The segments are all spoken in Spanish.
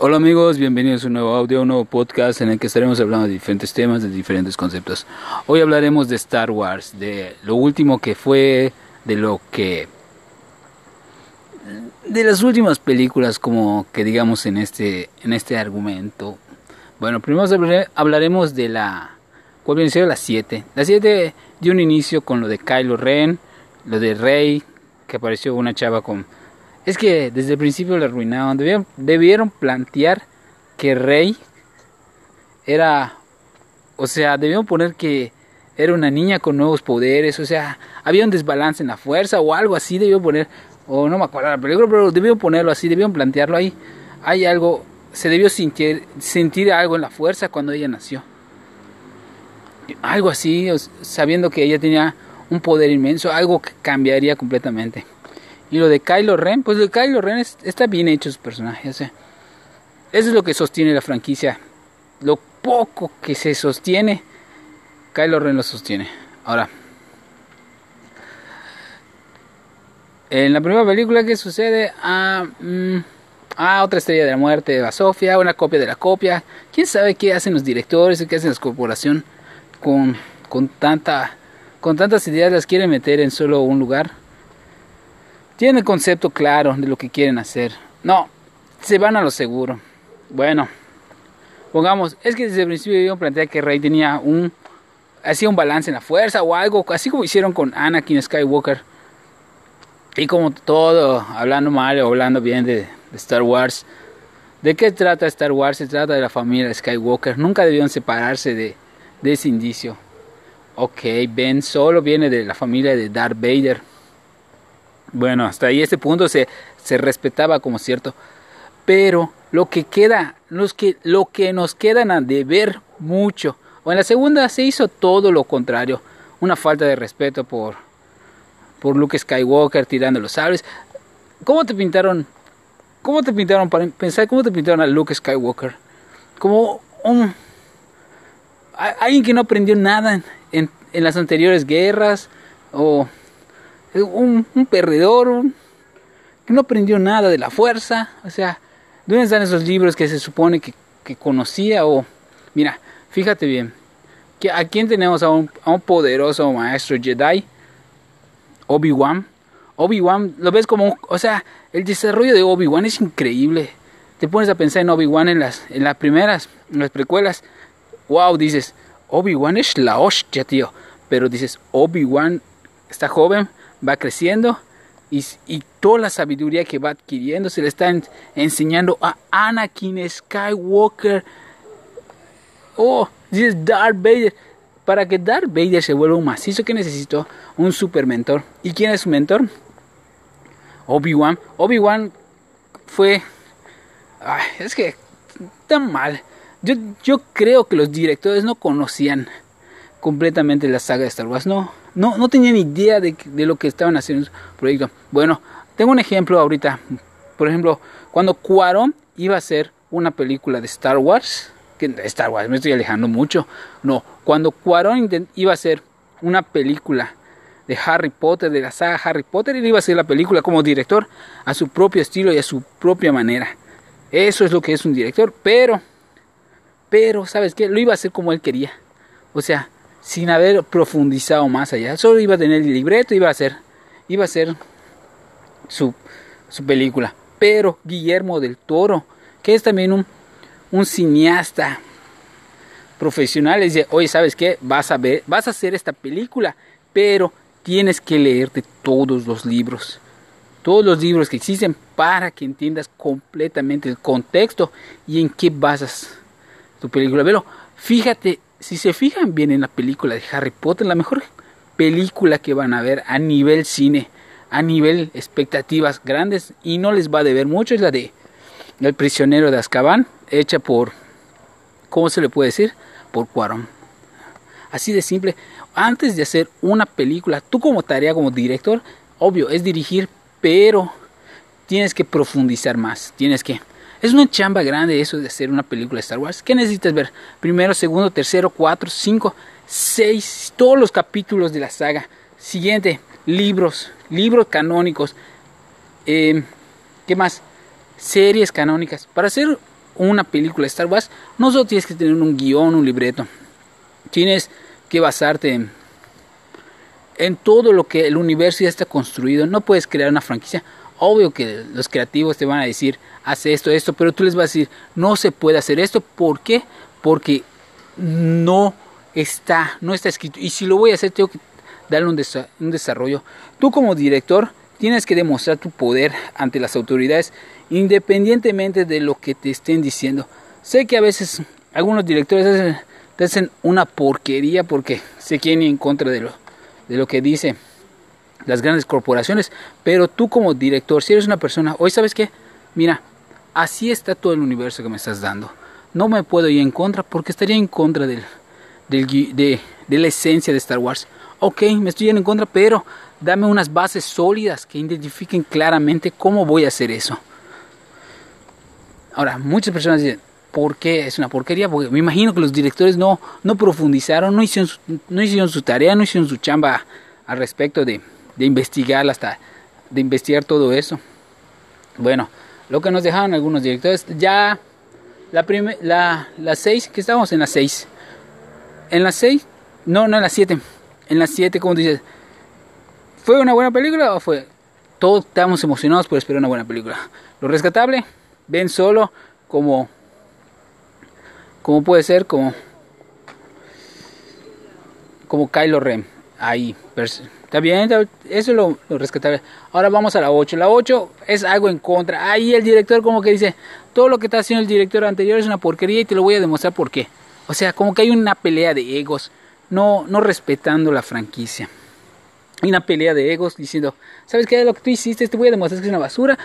Hola amigos, bienvenidos a un nuevo audio, un nuevo podcast en el que estaremos hablando de diferentes temas, de diferentes conceptos. Hoy hablaremos de Star Wars, de lo último que fue, de lo que... de las últimas películas como que digamos en este, en este argumento. Bueno, primero hablaremos de la... ¿Cuál viene siendo la 7? La 7 dio un inicio con lo de Kylo Ren, lo de Rey, que apareció una chava con es que desde el principio le arruinaron. Debieron, plantear que Rey era. O sea, debieron poner que era una niña con nuevos poderes. O sea, había un desbalance en la fuerza o algo así. Debieron poner. O no me acuerdo la película, pero debieron ponerlo así. Debieron plantearlo ahí. Hay algo. Se debió sentir, sentir algo en la fuerza cuando ella nació. Algo así, sabiendo que ella tenía un poder inmenso, algo que cambiaría completamente. Y lo de Kylo Ren, pues lo de Kylo Ren está bien hecho su personaje. O sea, eso es lo que sostiene la franquicia. Lo poco que se sostiene, Kylo Ren lo sostiene. Ahora, en la primera película que sucede, a mm, ah, otra estrella de la muerte de Sofía, una copia de la copia. ¿Quién sabe qué hacen los directores y qué hacen las corporaciones con, con, tanta, con tantas ideas las quieren meter en solo un lugar? Tienen el concepto claro de lo que quieren hacer. No, se van a lo seguro. Bueno, pongamos, es que desde el principio yo planteé que Rey tenía un, hacía un balance en la fuerza o algo, así como hicieron con Anakin Skywalker. Y como todo, hablando mal o hablando bien de, Star Wars. ¿De qué trata Star Wars? Se trata de la familia Skywalker. Nunca debieron separarse de, de ese indicio. Ok, Ben solo viene de la familia de Darth Vader. Bueno, hasta ahí este punto se, se respetaba como cierto. Pero lo que queda, los que, lo que nos quedan a deber mucho, o en la segunda se hizo todo lo contrario, una falta de respeto por, por Luke Skywalker tirando los sables. ¿Cómo te pintaron? ¿Cómo te pintaron para pensar cómo te pintaron a Luke Skywalker? Como un alguien que no aprendió nada en, en las anteriores guerras o un, perdedor, que no aprendió nada de la fuerza, o sea, ¿dónde están esos libros que se supone que, conocía? O, mira, fíjate bien, que ¿a quién tenemos a un, a un poderoso maestro Jedi? Obi-Wan. Obi-Wan, lo ves como, o sea, el desarrollo de Obi-Wan es increíble. Te pones a pensar en Obi-Wan en las, en las primeras, en las precuelas. Wow, dices, Obi-Wan es la hostia, tío. Pero dices, Obi-Wan está joven, va creciendo y, toda la sabiduría que va adquiriendo se le está enseñando a Anakin Skywalker. Oh, dices Darth Vader. Para que Darth Vader se vuelva un macizo, que necesitó? Un super mentor. ¿Y quién es su mentor? Obi-Wan. Obi-Wan fue. es que. Tan mal. Yo, yo creo que los directores no conocían completamente la saga de Star Wars. No, no, no tenía ni idea de, de lo que estaban haciendo en su proyecto. Bueno, tengo un ejemplo ahorita. Por ejemplo, cuando Cuarón iba a hacer una película de Star Wars, que Star Wars, me estoy alejando mucho. No, cuando Cuarón iba a hacer una película de Harry Potter, de la saga Harry Potter, él iba a hacer la película como director a su propio estilo y a su propia manera. Eso es lo que es un director, pero, pero, ¿sabes qué? Lo iba a hacer como él quería. O sea, sin haber profundizado más allá. Solo iba a tener el libreto, iba a ser, iba a ser su, su película. Pero Guillermo del Toro, que es también un, un cineasta profesional, dice, oye, ¿sabes qué? Vas a ver, vas a hacer esta película, pero tienes que leerte todos los libros. Todos los libros que existen para que entiendas completamente el contexto y en qué basas tu película. Pero fíjate si se fijan bien en la película de Harry Potter, la mejor película que van a ver a nivel cine, a nivel expectativas grandes y no les va a deber mucho es la de El prisionero de Azkaban, hecha por ¿cómo se le puede decir? por Cuarón. Así de simple, antes de hacer una película, tú como tarea como director, obvio, es dirigir, pero tienes que profundizar más, tienes que es una chamba grande eso de hacer una película de Star Wars. ¿Qué necesitas ver? Primero, segundo, tercero, cuatro, cinco, seis, todos los capítulos de la saga. Siguiente, libros, libros canónicos. Em, ¿Qué más? Series canónicas. Para hacer una película de Star Wars, no solo tienes que tener un guion, un libreto. Tienes que basarte en, en todo lo que el universo ya está construido. No puedes crear una franquicia. Obvio que los creativos te van a decir, hace esto, esto, pero tú les vas a decir, no se puede hacer esto. ¿Por qué? Porque no está, no está escrito. Y si lo voy a hacer, tengo que darle un, desarrollo. Tú como director tienes que demostrar tu poder ante las autoridades independientemente de lo que te estén diciendo. Sé que a veces algunos directores te hacen una porquería porque se quieren ir en contra de lo, de lo que dice las grandes corporaciones, pero tú como director, si eres una persona, hoy sabes qué, mira, así está todo el universo que me estás dando. No me puedo ir en contra porque estaría en contra del, del de, de la esencia de Star Wars. Ok, me estoy yendo en contra, pero dame unas bases sólidas que identifiquen claramente cómo voy a hacer eso. Ahora, muchas personas dicen, ¿por qué es una porquería? Porque me imagino que los directores no, no profundizaron, no hicieron, no hicieron su tarea, no hicieron su chamba al respecto de, de investigar hasta de investigar todo eso. Bueno, lo que nos dejaron algunos directores, ya la la, la 6, que estábamos en la 6. En la 6, no, no en la 7. En la 7, como dices, ¿fue una buena película o fue? Todos estamos emocionados por esperar una buena película. Lo rescatable, ven solo como como puede ser como como Kylo Ren ahí está bien eso es lo, rescatable ahora vamos a la 8 la 8 es algo en contra ahí el director como que dice todo lo que está haciendo el director anterior es una porquería y te lo voy a demostrar por qué o sea como que hay una pelea de egos no no respetando la franquicia hay una pelea de egos diciendo sabes qué lo que tú hiciste te voy a demostrar que es una basura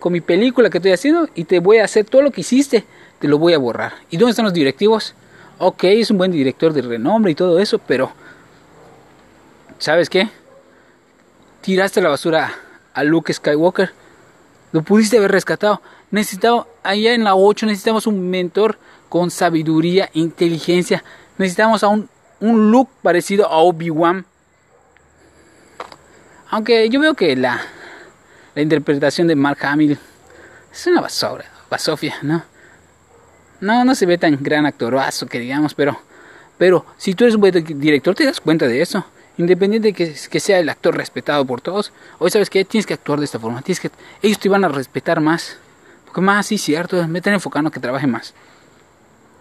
con mi película que estoy haciendo y te voy a hacer todo lo que hiciste, te lo voy a borrar. ¿Y dónde están los directivos? Ok, es un buen director de renombre y todo eso, pero ¿sabes qué? Tiraste la basura a Luke Skywalker. Lo pudiste haber rescatado. Necesitaba, allá en la 8 necesitamos un mentor con sabiduría, inteligencia. Necesitamos a un, un Luke parecido a Obi-Wan. Aunque yo veo que la, la interpretación de Mark Hamill es una basura, basofia, ¿no? No, no se ve tan gran actorazo que digamos, pero, pero si tú eres un buen director te das cuenta de eso. Independiente de que, que sea el actor respetado por todos, hoy sabes que tienes que actuar de esta forma, tienes que, ellos te van a respetar más, porque más sí cierto, me están enfocando que trabaje más.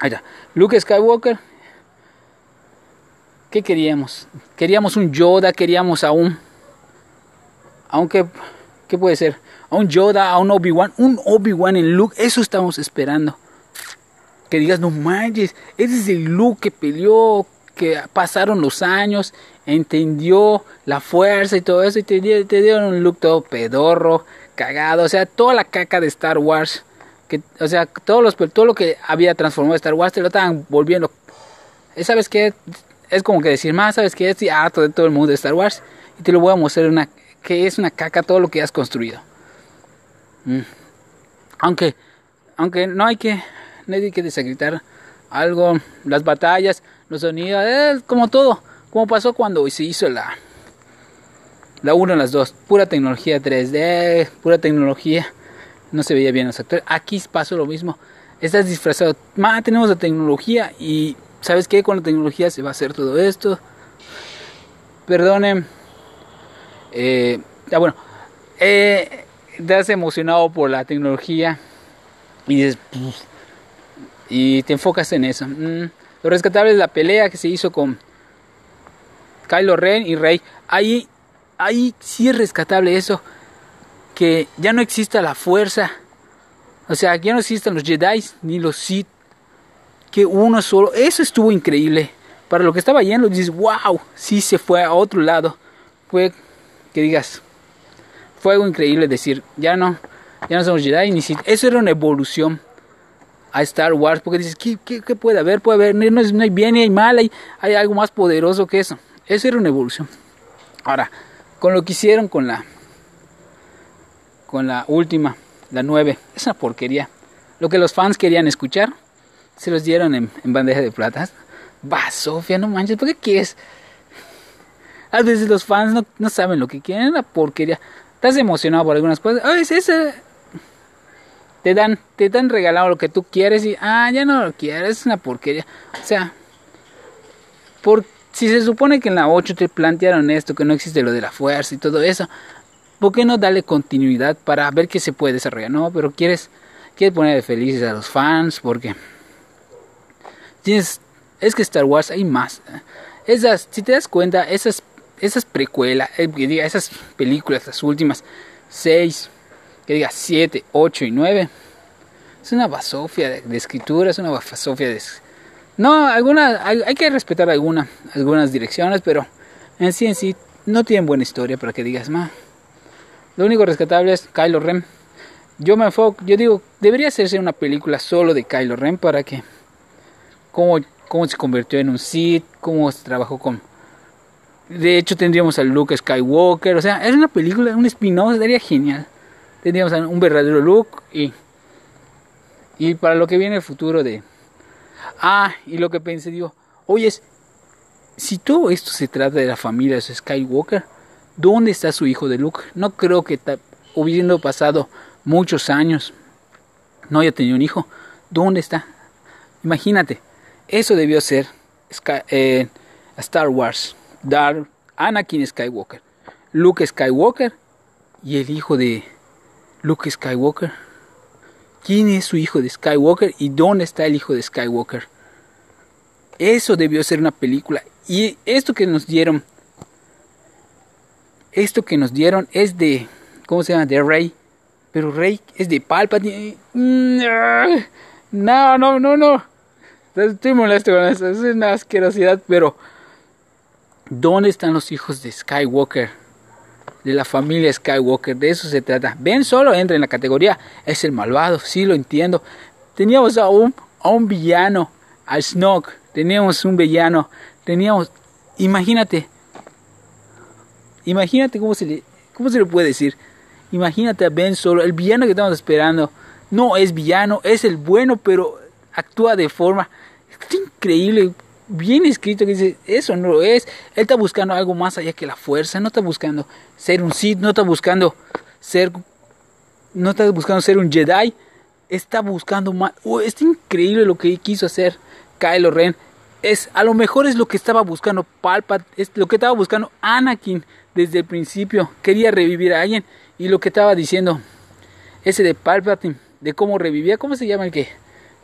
Allá, Luke Skywalker, ¿qué queríamos? Queríamos un Yoda, queríamos a un, aunque ¿Qué puede ser? A un Yoda, a un Obi-Wan, un Obi-Wan en Luke, eso estamos esperando. Que digas, no manches, ese es el Luke que peleó, que pasaron los años, entendió la fuerza y todo eso, y te, dieron un look todo pedorro, cagado, o sea, toda la caca de Star Wars, que, o sea, todos los, todo lo que había transformado Star Wars te lo estaban volviendo. ¿Sabes qué? Es como que decir, más, ¿sabes qué? Estoy harto de todo el mundo de Star Wars y te lo voy a mostrar una que es una caca todo lo que has construido. Mm. Aunque, aunque no hay que, nadie que desagritar algo, las batallas, los sonidos, es como todo, como pasó cuando se hizo la, la 1 las 2, pura tecnología 3D, pura tecnología, no se veía bien los actores. Aquí pasó lo mismo, estás disfrazado, más tenemos la tecnología y ¿sabes qué? Con la tecnología se va a hacer todo esto. Perdonen eh, ya bueno, eh, emocionado por la tecnología y dices, y te enfocas en eso. Mm, lo rescatable es la pelea que se hizo con Kylo Ren y Rey. Ahí, ahí sí es rescatable eso, que ya no exista la fuerza. O sea, ya no existen los Jedi ni los Sith. Que uno solo. Eso estuvo increíble. Para lo que estaba yendo, dices, wow, sí se fue a otro lado. Fue que digas, fue algo increíble decir, ya no, ya no somos Jedi, ni si, eso era una evolución a Star Wars, porque dices, ¿qué, qué, puede haber? Puede haber, no, no, hay bien ni hay mal, hay, hay algo más poderoso que eso. Eso era una evolución. Ahora, con lo que hicieron con la, con la última, la 9, es una porquería. Lo que los fans querían escuchar, se los dieron en, bandeja de plata. Va, Sofía, no manches, ¿por qué quieres? A veces los fans no, no saben lo que quieren, la porquería. Estás emocionado por algunas cosas. Ay, es esa. Te dan, te dan regalado lo que tú quieres y, ah, ya no lo quieres, es una porquería. O sea, por, si se supone que en la 8 te plantearon esto, que no existe lo de la fuerza y todo eso, ¿por qué no darle continuidad para ver qué se puede desarrollar? No, pero quieres, quieres poner felices a los fans porque tienes, es que Star Wars hay más. Esas, si te das cuenta, esas, esas precuelas, eh, esas películas, las últimas 6, que diga 7, 8 y 9, es una basofia de, escritura, es una basofia de... No, alguna, hay, hay, que respetar alguna, algunas direcciones, pero en sí en sí no tienen buena historia para que digas, más lo único rescatable es Kylo Ren. Yo me enfoco, yo digo, debería hacerse una película solo de Kylo Ren para que cómo, cómo se convirtió en un Sith, cómo se trabajó con de hecho tendríamos a Luke Skywalker, o sea, es una película, un spin-off sería genial. Tendríamos un verdadero Luke y y para lo que viene el futuro de Ah, y lo que pensé digo, oye, si todo esto se trata de la familia de Skywalker, ¿Dónde está su hijo de Luke? No creo que hubiendo pasado muchos años no haya tenido un hijo. ¿Dónde está? Imagínate, eso debió ser eh, Star Wars. Dar Anakin Skywalker, Luke Skywalker y el hijo de Luke Skywalker. ¿Quién es su hijo de Skywalker y dónde está el hijo de Skywalker? Eso debió ser una película. Y esto que nos dieron esto que nos dieron es de, ¿cómo se llama? De Rey. Pero Rey es de Palpatine. No, no, no, no. Estoy molesto con eso. Es una asquerosidad. Pero, ¿dónde están los hijos de Skywalker? De la familia Skywalker. De eso se trata. Ben solo entra en la categoría. Es el malvado. Sí, lo entiendo. Teníamos a un, a un villano. Al Snoke. Teníamos un villano. Teníamos. Imagínate Imagínate cómo se le, cómo se le puede decir. Imagínate a Ben Solo, el villano que estamos esperando. No es villano, es el bueno, pero actúa de forma increíble, bien escrito que dice, eso no lo es. Él está buscando algo más allá que la fuerza, no está buscando ser un Sith, no está buscando ser no está buscando ser un Jedi, está buscando más. Oh, es increíble lo que quiso hacer Kylo Ren. Es a lo mejor es lo que estaba buscando Palpatine, es lo que estaba buscando Anakin desde el principio quería revivir a alguien y lo que estaba diciendo ese de Palpatine de cómo revivía cómo se llama el que,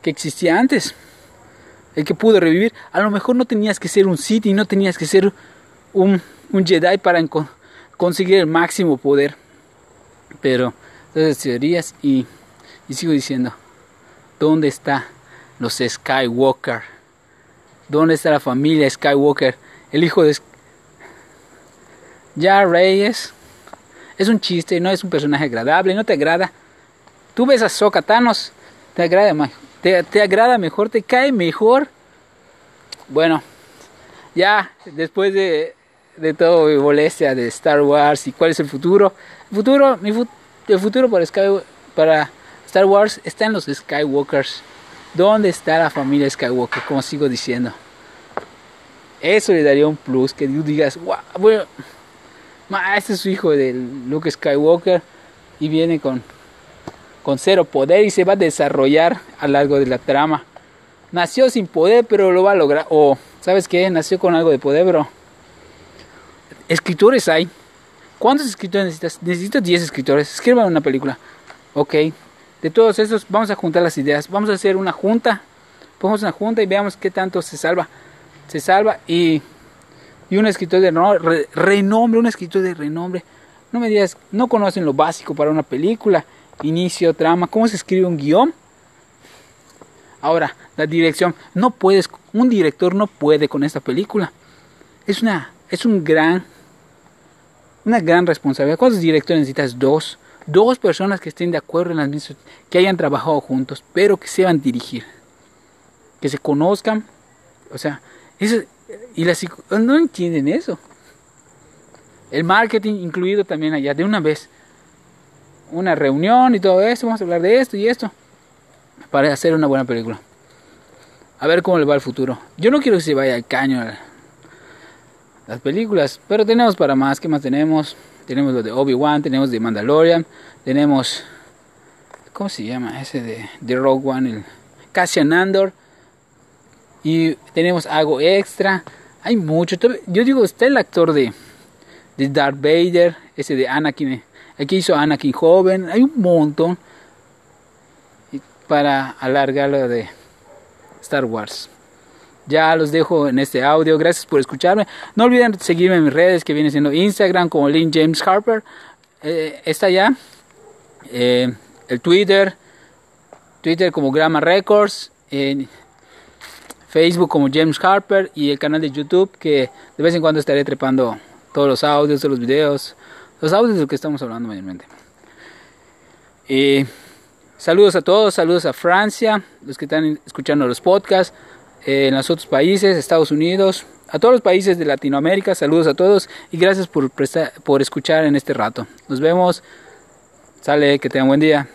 que existía antes el que pudo revivir. A lo mejor no tenías que ser un Sith y no tenías que ser un, Jedi para conseguir el máximo poder. Pero entonces teorías y, y sigo diciendo dónde está los Skywalker dónde está la familia Skywalker el hijo de ya Reyes es un chiste, no es un personaje agradable, no te agrada. Tú ves a Soka Thanos, te agrada, te, te agrada mejor, te cae mejor. Bueno, ya después de, de todo mi molestia de Star Wars y cuál es el futuro, el futuro, mi el futuro para, Sky, para Star Wars está en los Skywalkers. ¿Dónde está la familia Skywalker? Como sigo diciendo. Eso le daría un plus que tú digas, wow, bueno, este es su hijo de Luke Skywalker y viene con, con cero poder y se va a desarrollar a lo largo de la trama. Nació sin poder, pero lo va a lograr. O, ¿sabes qué? Nació con algo de poder, pero... Escritores hay. ¿Cuántos escritores necesitas? Necesitas 10 escritores. Escriban una película. Ok. De todos esos, vamos a juntar las ideas. Vamos a hacer una junta. Pongamos una junta y veamos qué tanto se salva. Se salva y y un escritor de renombre, un escritor de renombre. No me digas, no conocen lo básico para una película, inicio, trama, cómo se escribe un guion. Ahora, la dirección, no puedes, un director no puede con esta película. Es una, es un gran, una gran responsabilidad. ¿Cuántos directores necesitas? Dos. Dos personas que estén de acuerdo en las mismas, que hayan trabajado juntos, pero que sepan dirigir. Que se conozcan. O sea, eso, y las no entienden eso. El marketing incluido también allá, de una vez. Una reunión y todo eso, vamos a hablar de esto y esto. Para hacer una buena película. A ver cómo le va el futuro. Yo no quiero que se vaya al caño las películas, pero tenemos para más. ¿Qué más tenemos? Tenemos lo de Obi-Wan, tenemos de Mandalorian, tenemos ¿Cómo se llama? Ese de, de Rogue One, el Cassian Andor. Y tenemos algo extra. Hay mucho. Yo digo, está el actor de, de Darth Vader, ese de Anakin. Aquí hizo Anakin joven. Hay un montón para alargarlo de Star Wars. Ya los dejo en este audio. Gracias por escucharme. No olviden seguirme en mis redes que viene siendo Instagram como Lynn James Harper. Eh, está ya. Eh, el Twitter. Twitter como Grama Records. Facebook como James Harper. Y el canal de YouTube que de vez en cuando estaré trepando todos los audios, todos los videos. Los audios de lo que estamos hablando mayormente. saludos a todos. Saludos a Francia. Los que están escuchando los podcasts. Eh, en los otros países, Estados Unidos, a todos los países de Latinoamérica. Saludos a todos y gracias por, por escuchar en este rato. Nos vemos. Sale, que tengan buen día.